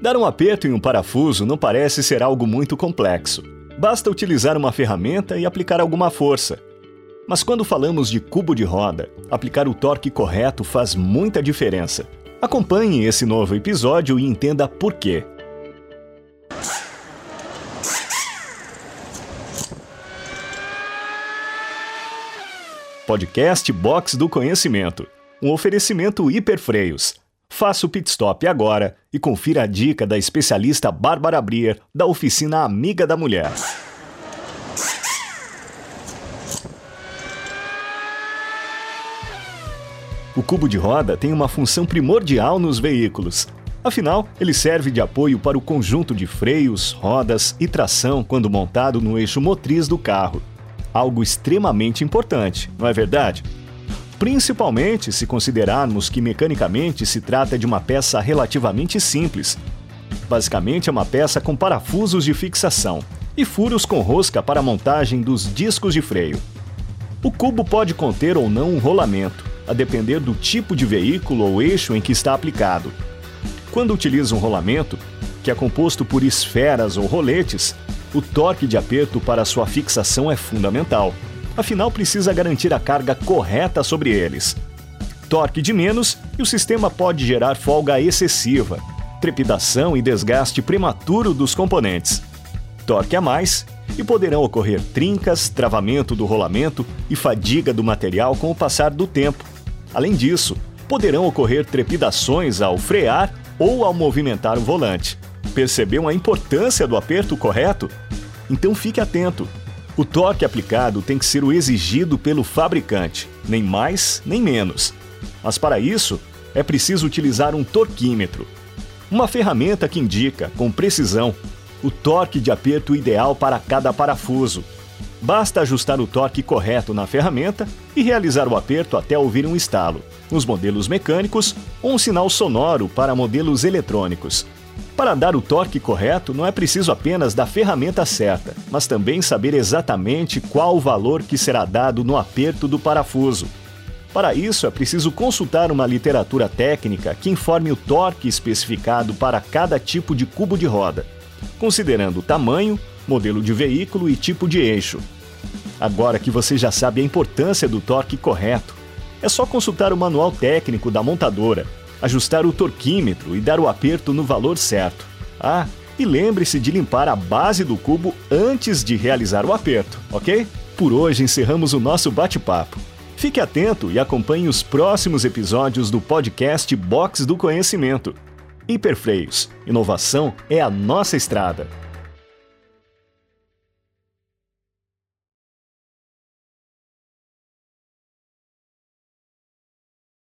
Dar um aperto em um parafuso não parece ser algo muito complexo. Basta utilizar uma ferramenta e aplicar alguma força. Mas quando falamos de cubo de roda, aplicar o torque correto faz muita diferença. Acompanhe esse novo episódio e entenda por quê. Podcast Box do Conhecimento. Um oferecimento hiperfreios. Faça o pit stop agora e confira a dica da especialista Bárbara Brier, da oficina Amiga da Mulher. O cubo de roda tem uma função primordial nos veículos. Afinal, ele serve de apoio para o conjunto de freios, rodas e tração quando montado no eixo motriz do carro. Algo extremamente importante, não é verdade? Principalmente se considerarmos que mecanicamente se trata de uma peça relativamente simples. Basicamente é uma peça com parafusos de fixação e furos com rosca para a montagem dos discos de freio. O cubo pode conter ou não um rolamento, a depender do tipo de veículo ou eixo em que está aplicado. Quando utiliza um rolamento, que é composto por esferas ou roletes, o torque de aperto para sua fixação é fundamental. Afinal, precisa garantir a carga correta sobre eles. Torque de menos e o sistema pode gerar folga excessiva, trepidação e desgaste prematuro dos componentes. Torque a mais e poderão ocorrer trincas, travamento do rolamento e fadiga do material com o passar do tempo, Além disso, poderão ocorrer trepidações ao frear ou ao movimentar o volante. Percebeu a importância do aperto correto? Então fique atento. O torque aplicado tem que ser o exigido pelo fabricante, nem mais nem menos. Mas para isso, é preciso utilizar um torquímetro, uma ferramenta que indica, com precisão, o torque de aperto ideal para cada parafuso, Basta ajustar o torque correto na ferramenta e realizar o aperto até ouvir um estalo, nos modelos mecânicos ou um sinal sonoro para modelos eletrônicos. Para dar o torque correto, não é preciso apenas da ferramenta certa, mas também saber exatamente qual o valor que será dado no aperto do parafuso. Para isso, é preciso consultar uma literatura técnica que informe o torque especificado para cada tipo de cubo de roda, considerando o tamanho, modelo de veículo e tipo de eixo. Agora que você já sabe a importância do torque correto, é só consultar o manual técnico da montadora, ajustar o torquímetro e dar o aperto no valor certo. Ah, e lembre-se de limpar a base do cubo antes de realizar o aperto, ok? Por hoje encerramos o nosso bate-papo. Fique atento e acompanhe os próximos episódios do podcast Box do Conhecimento. Hiperfreios. Inovação é a nossa estrada.